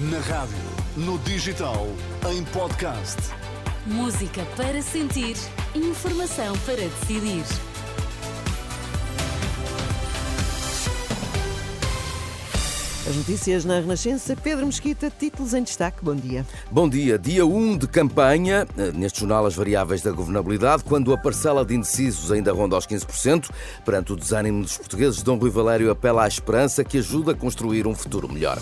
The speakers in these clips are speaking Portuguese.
Na rádio, no digital, em podcast. Música para sentir, informação para decidir. As notícias na Renascença, Pedro Mesquita, títulos em destaque. Bom dia. Bom dia. Dia 1 de campanha, eh, neste jornal as variáveis da governabilidade, quando a parcela de indecisos ainda ronda aos 15%, perante o desânimo dos portugueses, Dom Rui Valério apela à esperança que ajuda a construir um futuro melhor.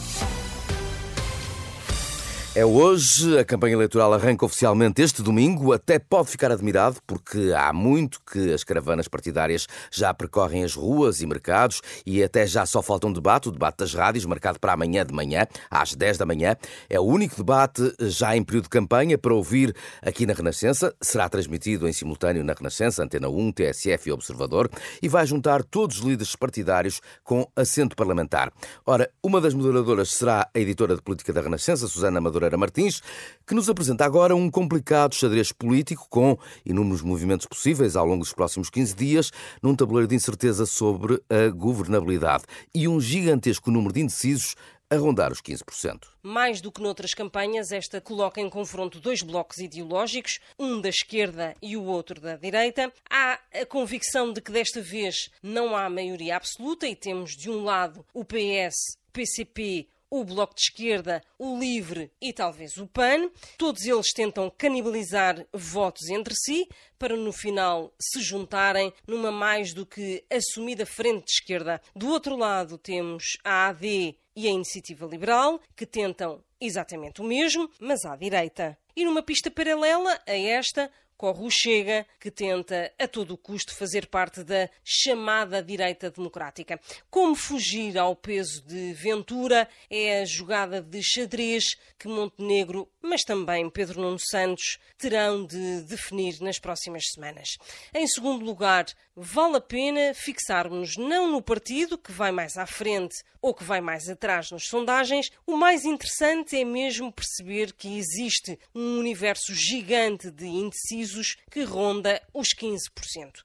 É hoje, a campanha eleitoral arranca oficialmente este domingo. Até pode ficar admirado, porque há muito que as caravanas partidárias já percorrem as ruas e mercados e até já só falta um debate, o debate das rádios, marcado para amanhã de manhã, às 10 da manhã. É o único debate já em período de campanha para ouvir aqui na Renascença. Será transmitido em simultâneo na Renascença, Antena 1, TSF e Observador e vai juntar todos os líderes partidários com assento parlamentar. Ora, uma das moderadoras será a editora de política da Renascença, Susana Amador Moreira Martins, que nos apresenta agora um complicado xadrez político com inúmeros movimentos possíveis ao longo dos próximos 15 dias, num tabuleiro de incerteza sobre a governabilidade e um gigantesco número de indecisos a rondar os 15%. Mais do que noutras campanhas, esta coloca em confronto dois blocos ideológicos, um da esquerda e o outro da direita. Há a convicção de que desta vez não há maioria absoluta e temos de um lado o PS, PCP, o Bloco de Esquerda, o Livre e talvez o PAN. Todos eles tentam canibalizar votos entre si para no final se juntarem numa mais do que assumida frente de esquerda. Do outro lado temos a AD e a Iniciativa Liberal, que tentam exatamente o mesmo, mas à direita. E numa pista paralela a esta, corre o Chega, que tenta a todo custo fazer parte da chamada direita democrática. Como fugir ao peso de Ventura é a jogada de xadrez que Montenegro, mas também Pedro Nuno Santos, terão de definir nas próximas semanas. Em segundo lugar, vale a pena fixarmos não no partido que vai mais à frente ou que vai mais atrás nas sondagens, o mais interessante é mesmo perceber que existe um universo gigante de indecisos que ronda os 15%.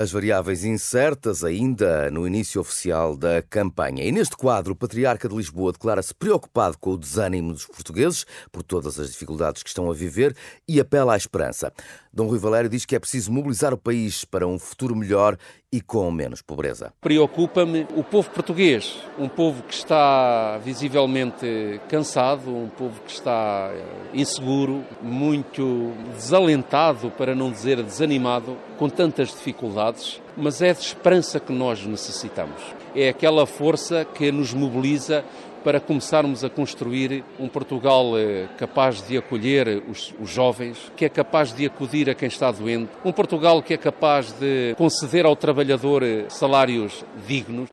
As variáveis incertas ainda no início oficial da campanha. E neste quadro, o Patriarca de Lisboa declara-se preocupado com o desânimo dos portugueses por todas as dificuldades que estão a viver e apela à esperança. Dom Rui Valério diz que é preciso mobilizar o país para um futuro melhor e com menos pobreza. Preocupa-me o povo português, um povo que está visivelmente cansado, um povo que está eh, inseguro, muito desalentado, para não dizer desanimado, com tantas dificuldades, mas é de esperança que nós necessitamos. É aquela força que nos mobiliza para começarmos a construir um Portugal eh, capaz de acolher os, os, jovens, que é capaz de acudir a quem está doente, um Portugal que é capaz de conceder ao trabalhador eh, salários dignos.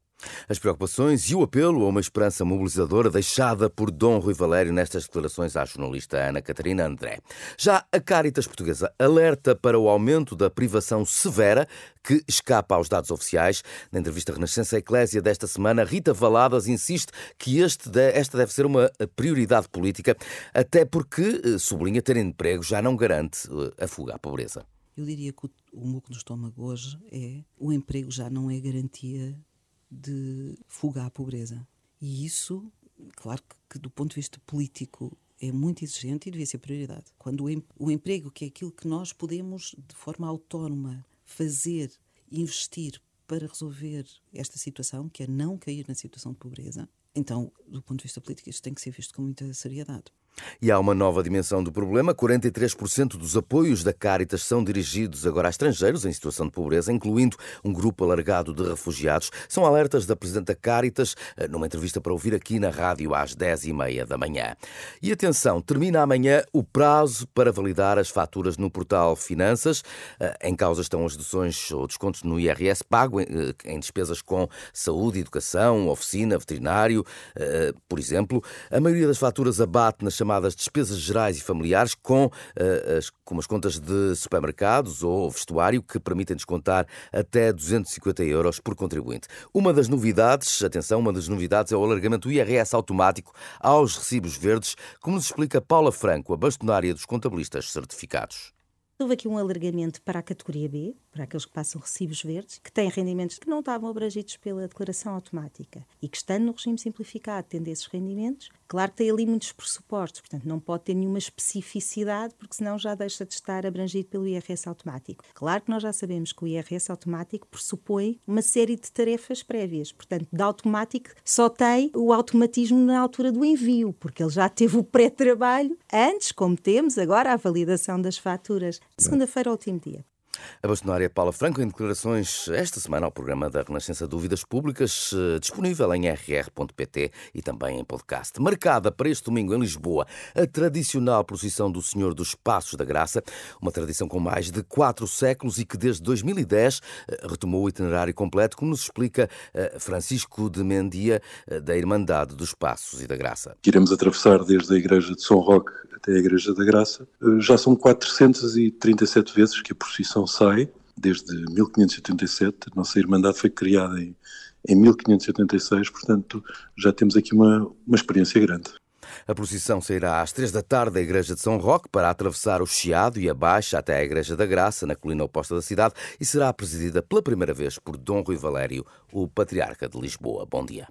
As preocupações e o apelo a uma esperança mobilizadora deixada por Dom Rui Valério nestas declarações à jornalista Ana Catarina André. Já a Caritas Portuguesa alerta para o aumento da privação severa que escapa aos dados oficiais. Na entrevista Renascença Eclésia desta semana, Rita Valadas insiste que este, esta deve ser uma prioridade política, até porque, eh, sublinha, ter emprego já não garante eh, a fuga à pobreza. Eu diria que o, o muco no estômago hoje é o emprego já não é garantia de fuga à pobreza. E isso, claro que, que do ponto de vista político é muito exigente e devia ser prioridade. Quando o, em, o emprego, que é aquilo que nós podemos de forma autónoma fazer, investir para resolver esta situação, que é não cair na situação de pobreza, então, do ponto de vista político, isto tem que ser visto com muita seriedade. E há uma nova dimensão do problema. 43% dos apoios da Caritas são dirigidos agora a estrangeiros em situação de pobreza, incluindo um grupo alargado de refugiados. São alertas da Presidenta Caritas eh, numa entrevista para ouvir aqui na rádio às 10h30 da manhã. E atenção, termina amanhã o prazo para validar as faturas no portal Finanças. Eh, em causa estão as deduções ou descontos no IRS pago eh, em despesas com saúde, educação, oficina, veterinário, por exemplo. A maioria das faturas abate nas chamadas despesas gerais e familiares, com, uh, as, como as contas de supermercados ou vestuário, que permitem descontar até 250 euros por contribuinte. Uma das novidades, atenção, uma das novidades é o alargamento do IRS automático aos recibos verdes, como nos explica Paula Franco, a bastonária dos contabilistas certificados. Houve aqui um alargamento para a categoria B, para aqueles que passam recibos verdes, que têm rendimentos que não estavam abrangidos pela declaração automática e que estando no regime simplificado, tendo esses rendimentos, claro que tem ali muitos pressupostos, portanto não pode ter nenhuma especificidade, porque senão já deixa de estar abrangido pelo IRS automático. Claro que nós já sabemos que o IRS automático pressupõe uma série de tarefas prévias, portanto, de automático só tem o automatismo na altura do envio, porque ele já teve o pré-trabalho antes, como temos agora a validação das faturas. Segunda-feira, último dia. A bastonária Paula Franco em declarações esta semana ao programa da Renascença Dúvidas Públicas, eh, disponível em rr.pt e também em podcast. Marcada para este domingo em Lisboa a tradicional procissão do Senhor dos Passos da Graça, uma tradição com mais de quatro séculos e que desde 2010 eh, retomou o itinerário completo, como nos explica eh, Francisco de Mendia, da Irmandade dos Passos e da Graça. Iremos atravessar desde a Igreja de São Roque até a Igreja da Graça. Já são 437 vezes que a procissão sai, desde 1587. A nossa Irmandade foi criada em, em 1586, portanto já temos aqui uma, uma experiência grande. A procissão sairá às três da tarde da Igreja de São Roque para atravessar o Chiado e a Baixa até a Igreja da Graça, na colina oposta da cidade, e será presidida pela primeira vez por Dom Rui Valério, o Patriarca de Lisboa. Bom dia.